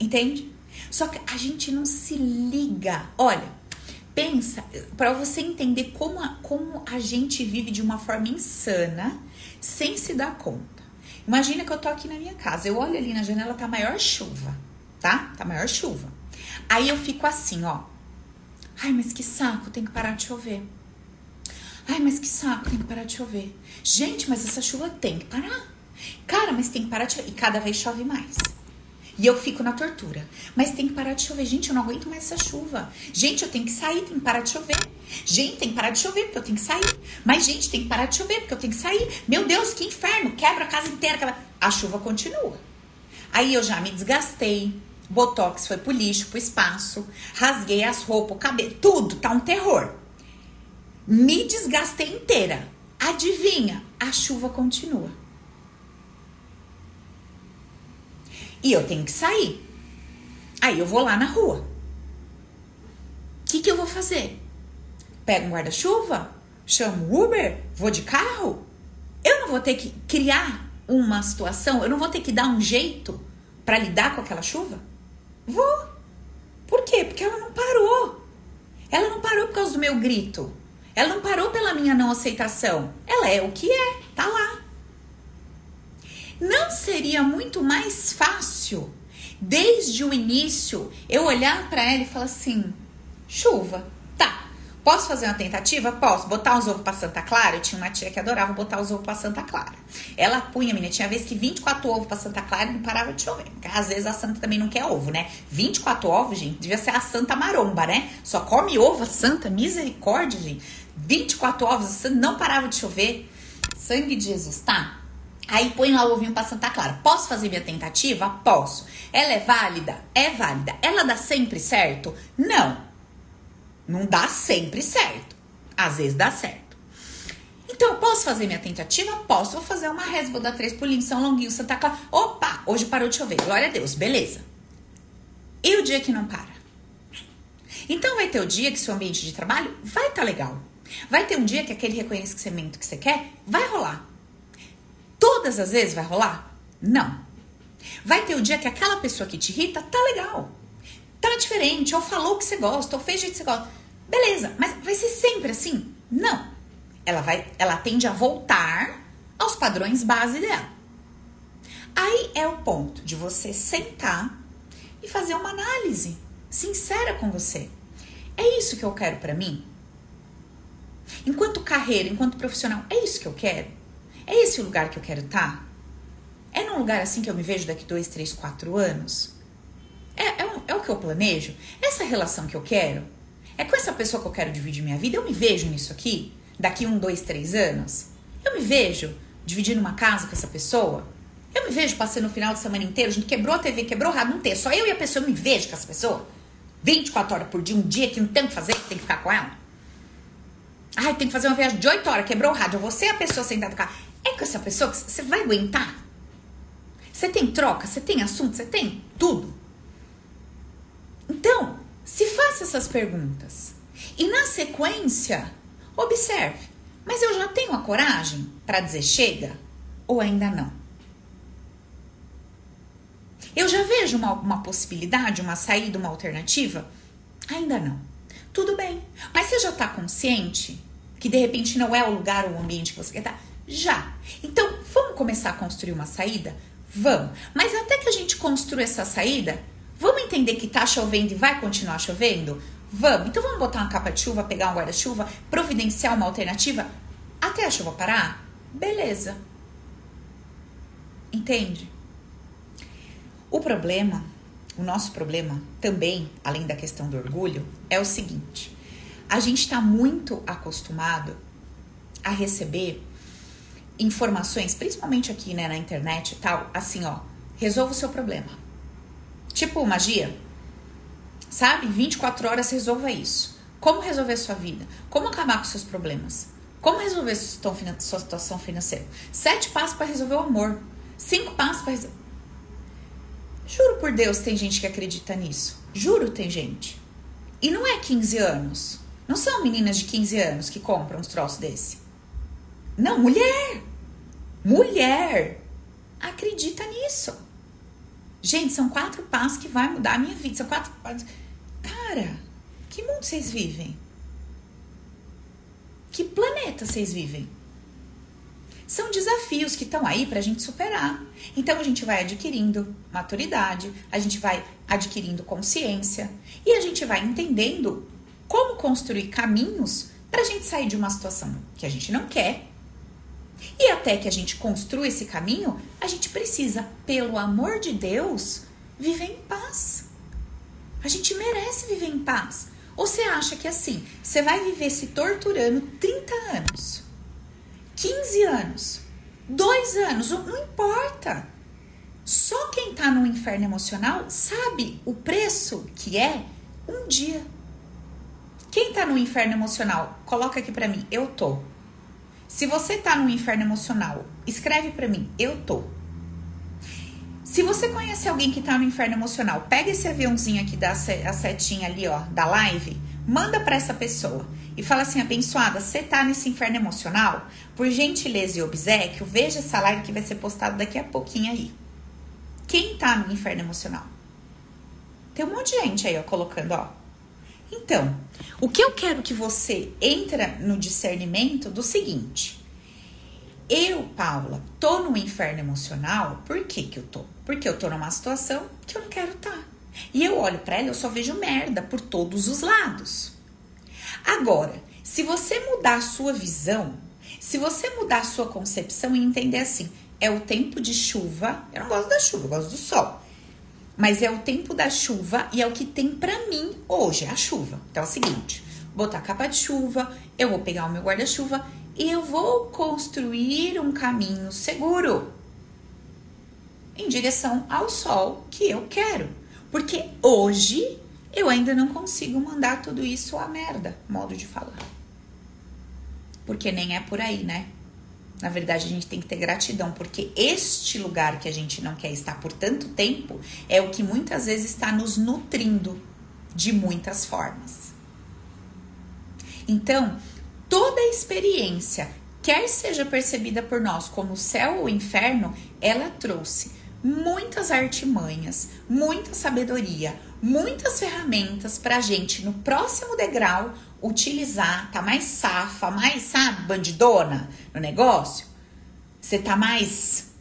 Entende? Só que a gente não se liga. Olha, pensa para você entender como a, como a gente vive de uma forma insana sem se dar conta. Imagina que eu tô aqui na minha casa, eu olho ali na janela, tá maior chuva, tá? Tá maior chuva. Aí eu fico assim, ó. Ai, mas que saco, tem que parar de chover. Ai, mas que saco, tem que parar de chover. Gente, mas essa chuva tem que parar. Cara, mas tem que parar de chover. E cada vez chove mais. E eu fico na tortura. Mas tem que parar de chover. Gente, eu não aguento mais essa chuva. Gente, eu tenho que sair, tem que parar de chover. Gente, tem que parar de chover porque eu tenho que sair. Mas, gente, tem que parar de chover porque eu tenho que sair. Meu Deus, que inferno. Quebra a casa inteira. Quebra... A chuva continua. Aí eu já me desgastei. Botox foi pro lixo, pro espaço. Rasguei as roupas, o cabelo. Tudo tá um terror. Me desgastei inteira. Adivinha? A chuva continua. E eu tenho que sair. Aí eu vou lá na rua. O que, que eu vou fazer? Pego um guarda-chuva? Chamo Uber? Vou de carro? Eu não vou ter que criar uma situação? Eu não vou ter que dar um jeito para lidar com aquela chuva? Vou. Por quê? Porque ela não parou. Ela não parou por causa do meu grito. Ela não parou pela minha não aceitação. Ela é o que é, tá lá. Não seria muito mais fácil, desde o início, eu olhar para ela e falar assim: chuva. Posso fazer uma tentativa? Posso. Botar uns ovos pra Santa Clara? Eu tinha uma tia que adorava botar os ovos pra Santa Clara. Ela punha, menina, tinha vez que 24 ovos pra Santa Clara e não parava de chover. Porque às vezes a Santa também não quer ovo, né? 24 ovos, gente, devia ser a Santa Maromba, né? Só come ovo a Santa, misericórdia, gente. 24 ovos, não parava de chover. Sangue de Jesus, tá? Aí põe lá o ovinho pra Santa Clara. Posso fazer minha tentativa? Posso. Ela é válida? É válida. Ela dá sempre certo? Não. Não dá sempre certo. Às vezes dá certo. Então, eu posso fazer minha tentativa? Posso. Vou fazer uma reza, vou dar três pulinhos, São Longuinho, Santa Clara. Opa, hoje parou de chover. Glória a Deus, beleza. E o dia que não para? Então, vai ter o dia que seu ambiente de trabalho vai estar tá legal. Vai ter um dia que aquele reconhecimento que você quer vai rolar. Todas as vezes vai rolar? Não. Vai ter o dia que aquela pessoa que te irrita tá legal. Tá diferente, ou falou que você gosta, ou fez jeito que você gosta. Beleza, mas vai ser sempre assim? Não. Ela vai, ela tende a voltar aos padrões base dela. Aí é o ponto de você sentar e fazer uma análise sincera com você. É isso que eu quero para mim? Enquanto carreira, enquanto profissional, é isso que eu quero? É esse o lugar que eu quero estar? Tá? É num lugar assim que eu me vejo daqui dois, três, quatro anos? É, é, é o que eu planejo? Essa relação que eu quero? É com essa pessoa que eu quero dividir minha vida? Eu me vejo nisso aqui? Daqui um, dois, três anos? Eu me vejo dividindo uma casa com essa pessoa? Eu me vejo passando o final de semana inteiro, a gente quebrou a TV, quebrou o rádio, não tem. Só eu e a pessoa, eu me vejo com essa pessoa? 24 horas por dia, um dia que não tem o que fazer, tem que ficar com ela? Ai, tem que fazer uma viagem de 8 horas, quebrou o rádio. Você e a pessoa sentada no carro. É com essa pessoa que você vai aguentar? Você tem troca, você tem assunto, você tem tudo. Então, se faça essas perguntas. E na sequência, observe: mas eu já tenho a coragem para dizer chega? Ou ainda não? Eu já vejo uma, uma possibilidade, uma saída, uma alternativa? Ainda não. Tudo bem. Mas você já está consciente que de repente não é o lugar ou o ambiente que você quer estar? Tá? Já. Então, vamos começar a construir uma saída? Vamos. Mas até que a gente construa essa saída, vamos entender que tá chovendo e vai continuar chovendo? Vamos. Então vamos botar uma capa de chuva, pegar um guarda-chuva, providenciar uma alternativa até a chuva parar? Beleza. Entende? O problema o nosso problema também, além da questão do orgulho, é o seguinte: a gente está muito acostumado a receber informações, principalmente aqui né, na internet e tal, assim, ó, resolva o seu problema. Tipo magia, sabe? 24 horas resolva isso. Como resolver sua vida? Como acabar com seus problemas? Como resolver sua situação financeira? Sete passos para resolver o amor. Cinco passos para resolver. Juro por Deus, tem gente que acredita nisso. Juro, tem gente. E não é 15 anos. Não são meninas de 15 anos que compram uns troços desse. Não, mulher. Mulher. Acredita nisso. Gente, são quatro passos que vai mudar a minha vida. São quatro passos. Cara, que mundo vocês vivem? Que planeta vocês vivem? São desafios que estão aí para a gente superar. Então a gente vai adquirindo maturidade, a gente vai adquirindo consciência e a gente vai entendendo como construir caminhos para a gente sair de uma situação que a gente não quer. E até que a gente construa esse caminho, a gente precisa, pelo amor de Deus, viver em paz. A gente merece viver em paz. Ou você acha que assim, você vai viver se torturando 30 anos? 15 anos, 2 anos, não importa. Só quem tá no inferno emocional sabe o preço que é um dia. Quem tá no inferno emocional, coloca aqui para mim, eu tô. Se você tá no inferno emocional, escreve para mim, eu tô. Se você conhece alguém que tá no inferno emocional, pega esse aviãozinho aqui da a setinha ali, ó, da live, manda para essa pessoa e fala assim: abençoada, você tá nesse inferno emocional? Por gentileza e obsequio, veja essa live que vai ser postada daqui a pouquinho aí. Quem tá no inferno emocional? Tem um monte de gente aí, ó, colocando, ó. Então, o que eu quero que você entra no discernimento do seguinte. Eu, Paula, tô no inferno emocional. Por que que eu tô? Porque eu tô numa situação que eu não quero estar. Tá. E eu olho para ela, eu só vejo merda por todos os lados. Agora, se você mudar a sua visão, se você mudar a sua concepção e entender assim, é o tempo de chuva, eu não gosto da chuva, eu gosto do sol. Mas é o tempo da chuva e é o que tem para mim hoje, é a chuva. Então é o seguinte, botar capa de chuva, eu vou pegar o meu guarda-chuva e eu vou construir um caminho seguro em direção ao sol que eu quero. Porque hoje eu ainda não consigo mandar tudo isso à merda, modo de falar. Porque nem é por aí, né? Na verdade, a gente tem que ter gratidão, porque este lugar que a gente não quer estar por tanto tempo é o que muitas vezes está nos nutrindo de muitas formas. Então, toda experiência, quer seja percebida por nós como céu ou inferno, ela trouxe muitas artimanhas, muita sabedoria, muitas ferramentas para a gente no próximo degrau utilizar, tá mais safa, mais, sabe, bandidona no negócio? Você tá mais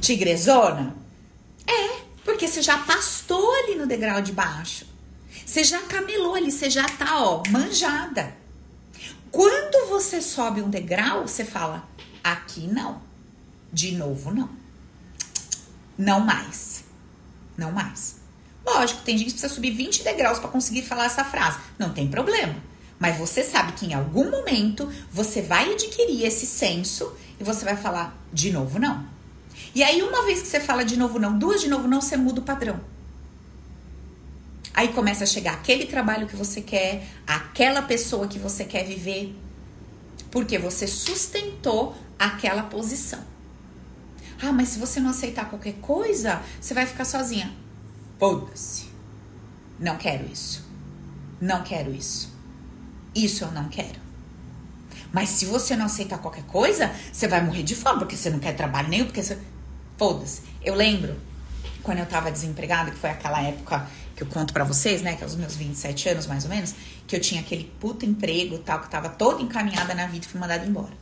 tigrezona? É, porque você já pastou ali no degrau de baixo. Você já camelou ali, você já tá, ó, manjada. Quando você sobe um degrau, você fala: aqui não. De novo, não. Não mais. Não mais. Lógico, tem gente que precisa subir 20 degraus para conseguir falar essa frase. Não tem problema. Mas você sabe que em algum momento você vai adquirir esse senso e você vai falar de novo não. E aí, uma vez que você fala de novo não, duas de novo não, você muda o padrão. Aí começa a chegar aquele trabalho que você quer, aquela pessoa que você quer viver, porque você sustentou aquela posição. Ah, mas se você não aceitar qualquer coisa, você vai ficar sozinha. Foda-se. Não quero isso. Não quero isso. Isso eu não quero. Mas se você não aceitar qualquer coisa, você vai morrer de fome, porque você não quer trabalho nenhum, porque você. Foda-se. Eu lembro quando eu tava desempregada, que foi aquela época que eu conto para vocês, né, que é os meus 27 anos mais ou menos, que eu tinha aquele puto emprego tal, que tava toda encaminhada na vida e fui mandada embora.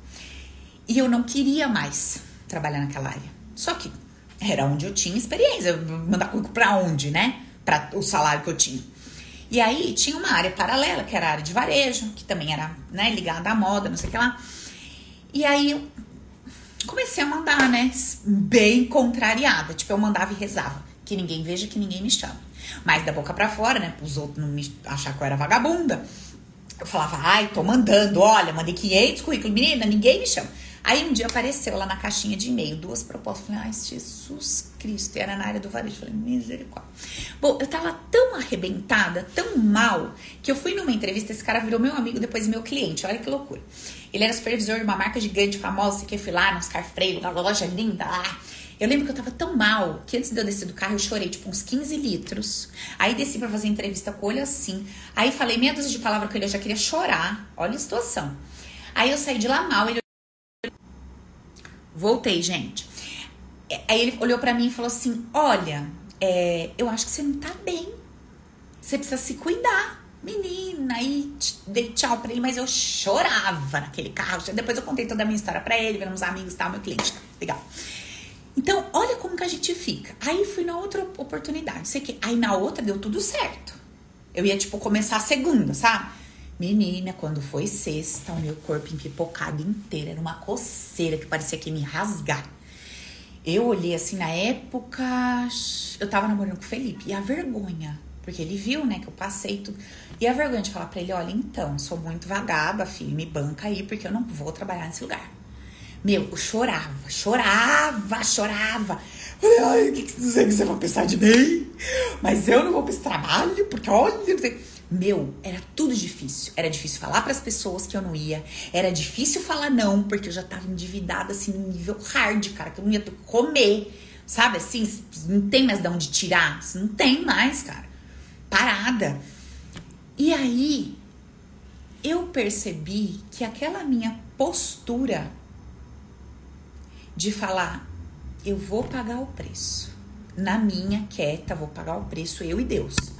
E eu não queria mais trabalhar naquela área. Só que era onde eu tinha experiência. Mandar currículo pra onde, né? Para o salário que eu tinha. E aí tinha uma área paralela, que era a área de varejo, que também era né, ligada à moda, não sei o que lá. E aí eu comecei a mandar, né? Bem contrariada. Tipo, eu mandava e rezava. Que ninguém veja, que ninguém me chame. Mas da boca para fora, né? Os outros não me achar que eu era vagabunda. Eu falava, ai, tô mandando, olha, mandei 500 currículos, menina, ninguém me chama. Aí um dia apareceu lá na caixinha de e-mail duas propostas. Falei, ai, Jesus Cristo. E era na área do varejo. Falei, misericórdia. Bom, eu tava tão arrebentada, tão mal, que eu fui numa entrevista. Esse cara virou meu amigo, depois meu cliente. Olha que loucura. Ele era supervisor de uma marca gigante, famosa, que eu fui lá, nos Carfreiro, uma loja linda lá. Eu lembro que eu tava tão mal que antes de eu descer do carro eu chorei tipo uns 15 litros. Aí desci para fazer entrevista com o olho assim. Aí falei meia dúzia de palavras com ele, eu já queria chorar. Olha a situação. Aí eu saí de lá mal, ele Voltei, gente. Aí ele olhou para mim e falou assim: Olha, é, eu acho que você não tá bem. Você precisa se cuidar. Menina, aí dei tchau pra ele, mas eu chorava naquele carro. Depois eu contei toda a minha história pra ele, uns amigos e tal, meu cliente. Tá? Legal. Então, olha como que a gente fica. Aí fui na outra oportunidade. Sei que aí na outra deu tudo certo. Eu ia, tipo, começar a segunda, sabe? Menina, quando foi sexta, o meu corpo empipocado inteiro. Era uma coceira que parecia que ia me rasgar. Eu olhei assim na época. Eu tava namorando com o Felipe. E a vergonha. Porque ele viu, né, que eu passei tudo. E a vergonha de falar pra ele: olha, então, sou muito vagaba, filho, me banca aí, porque eu não vou trabalhar nesse lugar. Meu, eu chorava, chorava, chorava. Ai, o que, que você vai pensar de mim? Mas eu não vou pra esse trabalho, porque olha. Meu, era tudo difícil. Era difícil falar para as pessoas que eu não ia. Era difícil falar não, porque eu já tava endividada assim no nível hard, cara, que eu não ia comer. Sabe assim, não tem mais de onde tirar. Não tem mais, cara. Parada. E aí eu percebi que aquela minha postura de falar, eu vou pagar o preço. Na minha quieta, vou pagar o preço, eu e Deus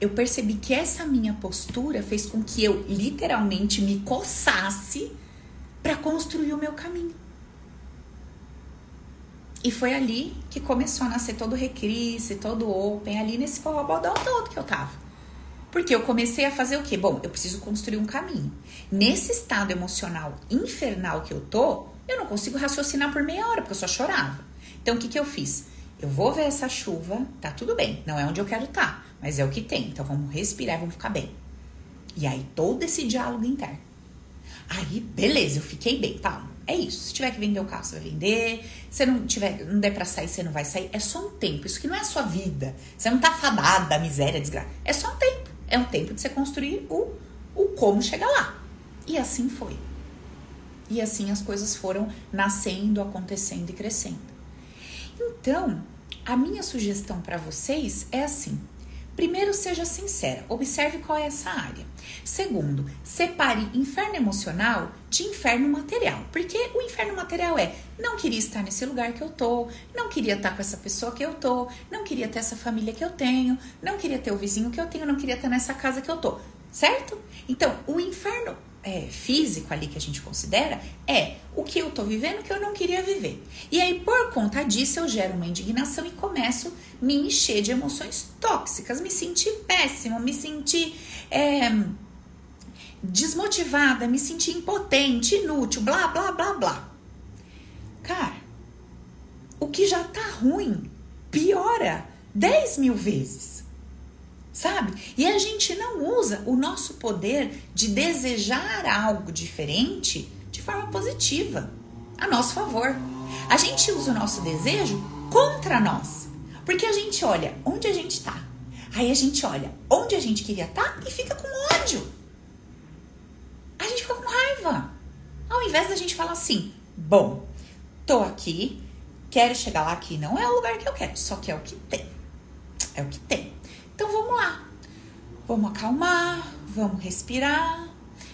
eu percebi que essa minha postura fez com que eu literalmente me coçasse para construir o meu caminho. E foi ali que começou a nascer todo o Recrisse, todo o Open, ali nesse forrobodão todo que eu tava. Porque eu comecei a fazer o quê? Bom, eu preciso construir um caminho. Nesse estado emocional infernal que eu tô, eu não consigo raciocinar por meia hora, porque eu só chorava. Então, o que, que eu fiz? Eu vou ver essa chuva, tá tudo bem, não é onde eu quero estar, tá, mas é o que tem. Então, vamos respirar e vamos ficar bem. E aí, todo esse diálogo interno. Aí, beleza, eu fiquei bem, tá? É isso. Se tiver que vender o carro, você vai vender. Se não tiver, não der para sair, você não vai sair. É só um tempo. Isso que não é a sua vida. Você não tá fadada, miséria, desgraça. É só um tempo. É um tempo de você construir o, o como chegar lá. E assim foi. E assim as coisas foram nascendo, acontecendo e crescendo. Então, a minha sugestão para vocês é assim: Primeiro, seja sincera, observe qual é essa área. Segundo, separe inferno emocional de inferno material, porque o inferno material é não queria estar nesse lugar que eu tô, não queria estar com essa pessoa que eu tô, não queria ter essa família que eu tenho, não queria ter o vizinho que eu tenho, não queria estar nessa casa que eu tô, certo? Então, o inferno é, físico ali que a gente considera é o que eu tô vivendo que eu não queria viver. E aí, por conta disso, eu gero uma indignação e começo a me encher de emoções tóxicas, me sentir péssimo, me sentir é, desmotivada, me sentir impotente, inútil, blá, blá, blá, blá. Cara, o que já tá ruim piora 10 mil vezes sabe? E a gente não usa o nosso poder de desejar algo diferente de forma positiva, a nosso favor. A gente usa o nosso desejo contra nós, porque a gente olha onde a gente está, aí a gente olha onde a gente queria estar tá e fica com ódio. A gente fica com raiva. Ao invés da gente falar assim: bom, tô aqui, quero chegar lá que não é o lugar que eu quero, só que é o que tem. É o que tem. Então vamos lá. Vamos acalmar, vamos respirar.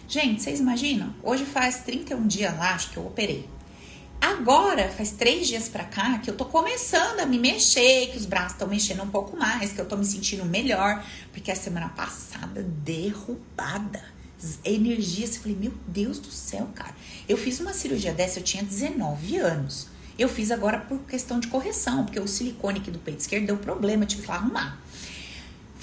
Gente, vocês imaginam? Hoje faz 31 dias lá, acho que eu operei. Agora, faz três dias pra cá, que eu tô começando a me mexer, que os braços estão mexendo um pouco mais, que eu tô me sentindo melhor, porque a semana passada, derrubada. Energia, você falei, meu Deus do céu, cara. Eu fiz uma cirurgia dessa, eu tinha 19 anos. Eu fiz agora por questão de correção, porque o silicone aqui do peito esquerdo deu problema, eu tive que arrumar.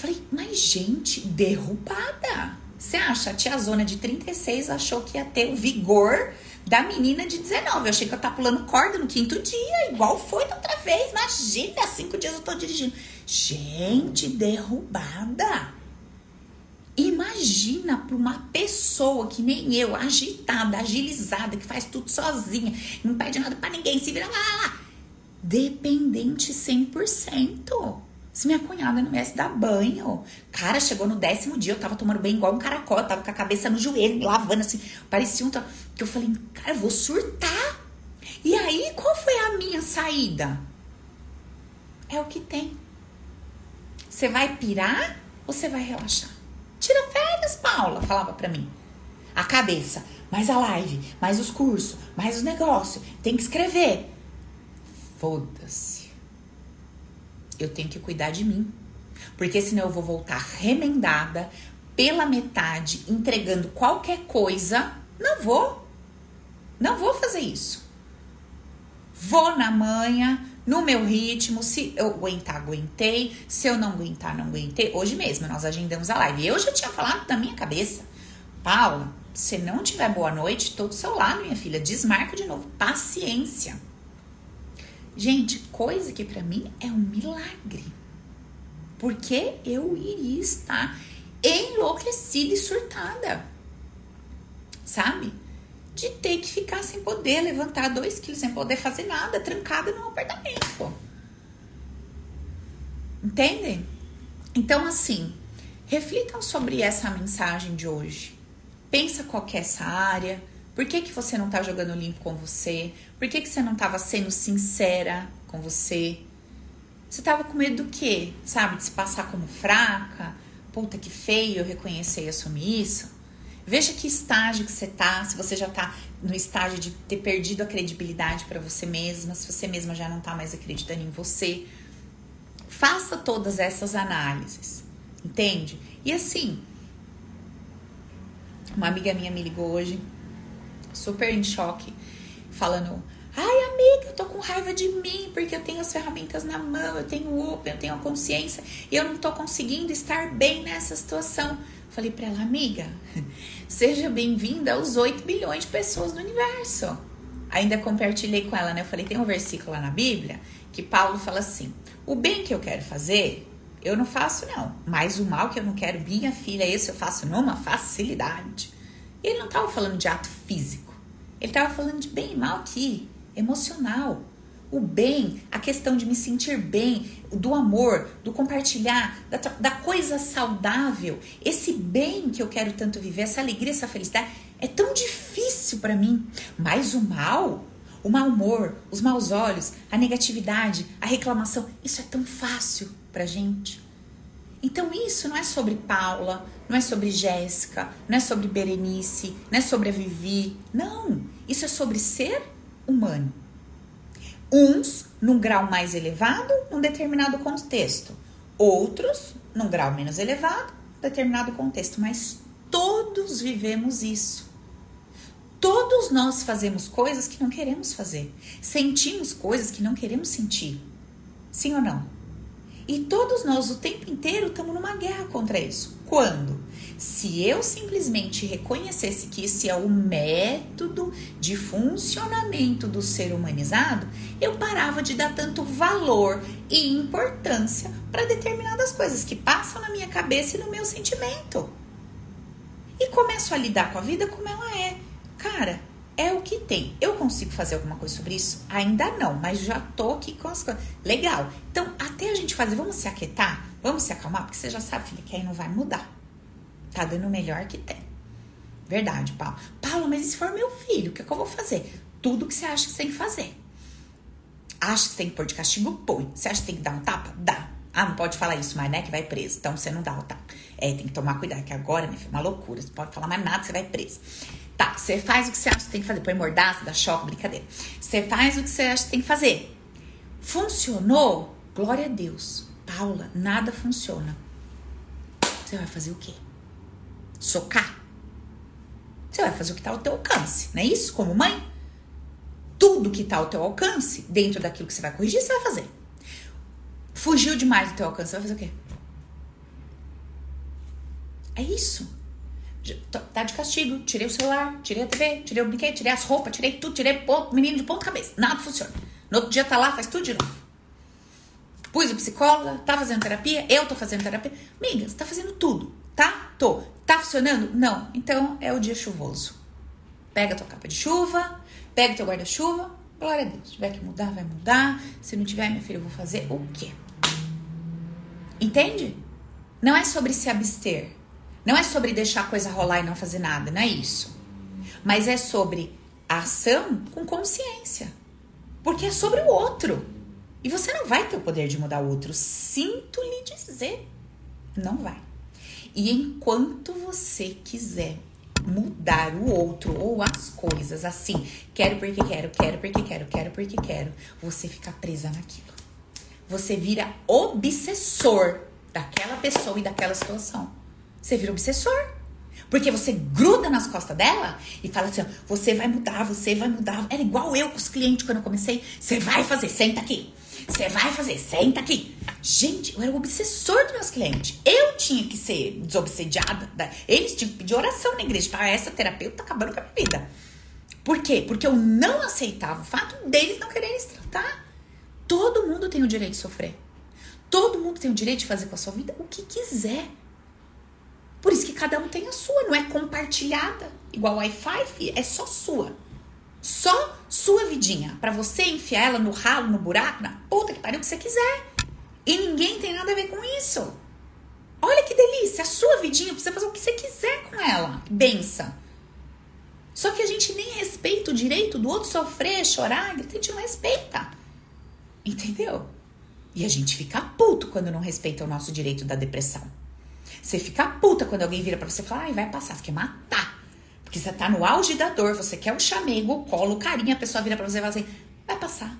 Falei, mas gente, derrubada. Você acha? A tia Zona de 36 achou que ia ter o vigor da menina de 19. Eu achei que eu tava pulando corda no quinto dia, igual foi da outra vez. Imagina, cinco dias eu tô dirigindo. Gente, derrubada. Imagina para uma pessoa que nem eu, agitada, agilizada, que faz tudo sozinha, não pede nada para ninguém, se vira lá, lá, lá. Dependente 100%. Se minha cunhada não viesse dar banho. Cara, chegou no décimo dia, eu tava tomando banho igual um caracol, eu tava com a cabeça no joelho, lavando assim. Parecia um. Que eu falei, cara, eu vou surtar. E aí, qual foi a minha saída? É o que tem. Você vai pirar ou você vai relaxar? Tira férias, Paula, falava pra mim. A cabeça, mais a live, mais os cursos, mais os negócios. Tem que escrever. Foda-se eu tenho que cuidar de mim. Porque senão eu vou voltar remendada, pela metade, entregando qualquer coisa. Não vou. Não vou fazer isso. Vou na manhã, no meu ritmo. Se eu aguentar, aguentei. Se eu não aguentar, não aguentei. Hoje mesmo nós agendamos a live. Eu já tinha falado da minha cabeça. Paula, se não tiver boa noite, todo do seu lado, minha filha. Desmarca de novo. Paciência. Gente, coisa que para mim é um milagre. Porque eu iria estar enlouquecida e surtada. Sabe? De ter que ficar sem poder levantar dois quilos, sem poder fazer nada, trancada no apartamento. Entendem? Então, assim, reflitam sobre essa mensagem de hoje. Pensa qual é essa área por que, que você não tá jogando limpo com você? Por que, que você não tava sendo sincera com você? Você tava com medo do quê? Sabe? De se passar como fraca? Puta que feio, eu reconhecer e assumir isso. Veja que estágio que você tá, se você já tá no estágio de ter perdido a credibilidade para você mesma, se você mesma já não tá mais acreditando em você. Faça todas essas análises, entende? E assim, uma amiga minha me ligou hoje super em choque, falando: Ai, amiga, eu tô com raiva de mim porque eu tenho as ferramentas na mão, eu tenho o eu tenho a consciência e eu não tô conseguindo estar bem nessa situação. Falei para ela, amiga, seja bem-vinda aos 8 bilhões de pessoas do universo. Ainda compartilhei com ela, né? Eu falei, tem um versículo lá na Bíblia que Paulo fala assim: o bem que eu quero fazer, eu não faço, não. Mas o mal que eu não quero, minha filha, esse eu faço numa facilidade. Ele não estava falando de ato físico. Ele estava falando de bem e mal aqui emocional. O bem, a questão de me sentir bem, do amor, do compartilhar, da, da coisa saudável. Esse bem que eu quero tanto viver, essa alegria, essa felicidade, é tão difícil para mim. Mas o mal, o mau humor, os maus olhos, a negatividade, a reclamação, isso é tão fácil pra gente. Então isso não é sobre Paula, não é sobre Jéssica, não é sobre Berenice, não é sobre a Vivi. Não, isso é sobre ser humano. Uns num grau mais elevado, num determinado contexto. Outros num grau menos elevado, determinado contexto. Mas todos vivemos isso. Todos nós fazemos coisas que não queremos fazer. Sentimos coisas que não queremos sentir. Sim ou não? E todos nós o tempo inteiro estamos numa guerra contra isso. Quando? Se eu simplesmente reconhecesse que esse é o método de funcionamento do ser humanizado, eu parava de dar tanto valor e importância para determinadas coisas que passam na minha cabeça e no meu sentimento. E começo a lidar com a vida como ela é. Cara, é o que tem. Eu consigo fazer alguma coisa sobre isso? Ainda não, mas já tô aqui com as coisas. Legal. Então, até a gente fazer, vamos se aquietar? Vamos se acalmar? Porque você já sabe, filha, que aí não vai mudar. Tá dando o melhor que tem. Verdade, Paulo. Paulo, mas e se for meu filho? O que, é que eu vou fazer? Tudo que você acha que você tem que fazer. Acha que você tem que pôr de castigo? Põe. Você acha que tem que dar um tapa? Dá. Ah, não pode falar isso, mas né, que vai preso. Então você não dá o tapa. É, tem que tomar cuidado, que agora, minha filha, é uma loucura. Você pode falar mais nada, você vai preso. Tá, você faz o que você acha que tem que fazer. Põe mordaça, dá choque, brincadeira. Você faz o que você acha que tem que fazer. Funcionou? Glória a Deus. Paula, nada funciona. Você vai fazer o quê? Socar? Você vai fazer o que está ao teu alcance, não é isso? Como mãe? Tudo que está ao teu alcance, dentro daquilo que você vai corrigir, você vai fazer. Fugiu demais do teu alcance, você vai fazer o quê? É isso. Tá de castigo. Tirei o celular, tirei a TV, tirei o brinquedo, tirei as roupas, tirei tudo, tirei o menino de ponta cabeça. Nada funciona. No outro dia tá lá, faz tudo de novo. Pus a psicóloga, tá fazendo terapia, eu tô fazendo terapia. Amiga, você tá fazendo tudo, tá? Tô. Tá funcionando? Não. Então é o dia chuvoso. Pega tua capa de chuva, pega o teu guarda-chuva. Glória a Deus. Se tiver que mudar, vai mudar. Se não tiver, minha filha, eu vou fazer o quê? Entende? Não é sobre se abster. Não é sobre deixar a coisa rolar e não fazer nada, não é isso. Mas é sobre a ação com consciência. Porque é sobre o outro. E você não vai ter o poder de mudar o outro. Sinto lhe dizer. Não vai. E enquanto você quiser mudar o outro ou as coisas assim, quero porque quero, quero porque quero, quero porque quero, você fica presa naquilo. Você vira obsessor daquela pessoa e daquela situação. Você vira obsessor. Porque você gruda nas costas dela e fala assim: você vai mudar, você vai mudar. Era igual eu com os clientes quando eu comecei. Você vai fazer, senta aqui. Você vai fazer, senta aqui. Gente, eu era o obsessor dos meus clientes. Eu tinha que ser desobsediada. Eles tinham que pedir oração na igreja. Para essa terapeuta tá acabando com a minha vida. Por quê? Porque eu não aceitava o fato deles não quererem se tratar. Todo mundo tem o direito de sofrer. Todo mundo tem o direito de fazer com a sua vida o que quiser. Por isso que cada um tem a sua, não é compartilhada. Igual Wi-Fi, é só sua. Só sua vidinha. para você enfiar ela no ralo, no buraco, na puta que pariu que você quiser. E ninguém tem nada a ver com isso. Olha que delícia, a sua vidinha, você fazer o que você quiser com ela. Benção. Só que a gente nem respeita o direito do outro sofrer, chorar, a gente não respeita. Entendeu? E a gente fica puto quando não respeita o nosso direito da depressão. Você fica puta quando alguém vira para você e fala, ai, vai passar, você quer matar. Porque você tá no auge da dor, você quer o chamego, o colo, o carinho, a pessoa vira pra você e fala assim, vai passar.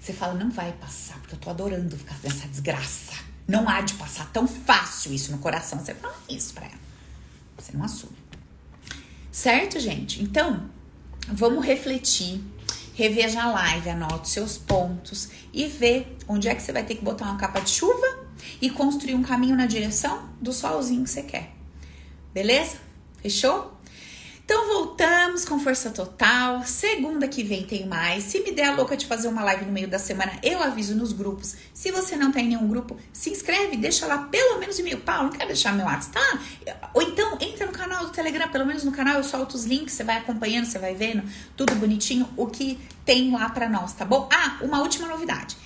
Você fala, não vai passar, porque eu tô adorando ficar nessa desgraça. Não há de passar tão fácil isso no coração. Você fala isso pra ela. Você não assume. Certo, gente? Então, vamos refletir reveja a live, anote seus pontos e vê onde é que você vai ter que botar uma capa de chuva e construir um caminho na direção do solzinho que você quer. Beleza? Fechou? Então voltamos com força total. Segunda que vem tem mais. Se me der a louca de fazer uma live no meio da semana, eu aviso nos grupos. Se você não tem nenhum grupo, se inscreve, deixa lá pelo menos e-mail. Paulo, não quero deixar meu WhatsApp, tá? Ou então entra no canal do Telegram, pelo menos no canal eu solto os links, você vai acompanhando, você vai vendo tudo bonitinho, o que tem lá para nós, tá bom? Ah, uma última novidade.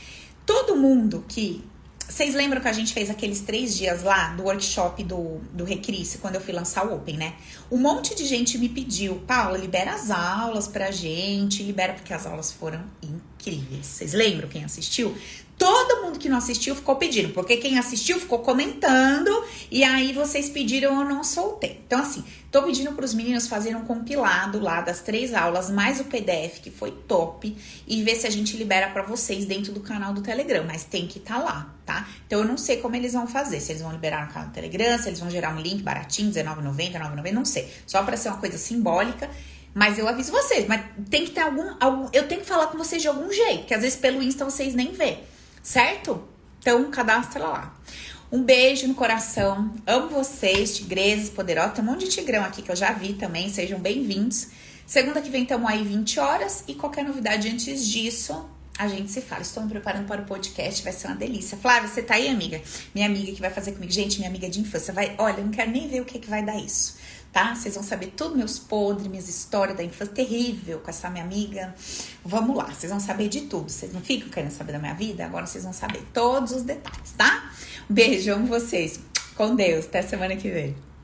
Todo mundo que vocês lembram que a gente fez aqueles três dias lá do workshop do, do Recrisse, quando eu fui lançar o Open, né? Um monte de gente me pediu, Paula, libera as aulas pra gente, libera porque as aulas foram incríveis. Vocês lembram quem assistiu? Todo mundo que não assistiu ficou pedindo, porque quem assistiu ficou comentando e aí vocês pediram eu não soltei. Então, assim, tô pedindo para os meninos fazerem um compilado lá das três aulas, mais o PDF, que foi top, e ver se a gente libera para vocês dentro do canal do Telegram, mas tem que estar tá lá, tá? Então, eu não sei como eles vão fazer, se eles vão liberar no canal do Telegram, se eles vão gerar um link baratinho, R$19,90, R$9,90, não sei. Só para ser uma coisa simbólica. Mas eu aviso vocês, mas tem que ter algum, algum. Eu tenho que falar com vocês de algum jeito, porque às vezes pelo Insta vocês nem vê certo? Então, cadastra lá. Um beijo no coração. Amo vocês, tigresas poderosas. Tem um monte de tigrão aqui que eu já vi também. Sejam bem-vindos. Segunda que vem estamos aí 20 horas. E qualquer novidade antes disso, a gente se fala. Estou me preparando para o podcast, vai ser uma delícia. Flávia, você tá aí, amiga? Minha amiga que vai fazer comigo. Gente, minha amiga de infância. Vai, olha, eu não quero nem ver o que, que vai dar isso tá? Vocês vão saber tudo, meus podres, minhas histórias da infância terrível com essa minha amiga. Vamos lá, vocês vão saber de tudo. Vocês não ficam querendo saber da minha vida? Agora vocês vão saber todos os detalhes, tá? Um beijo, amo vocês. Com Deus. Até semana que vem.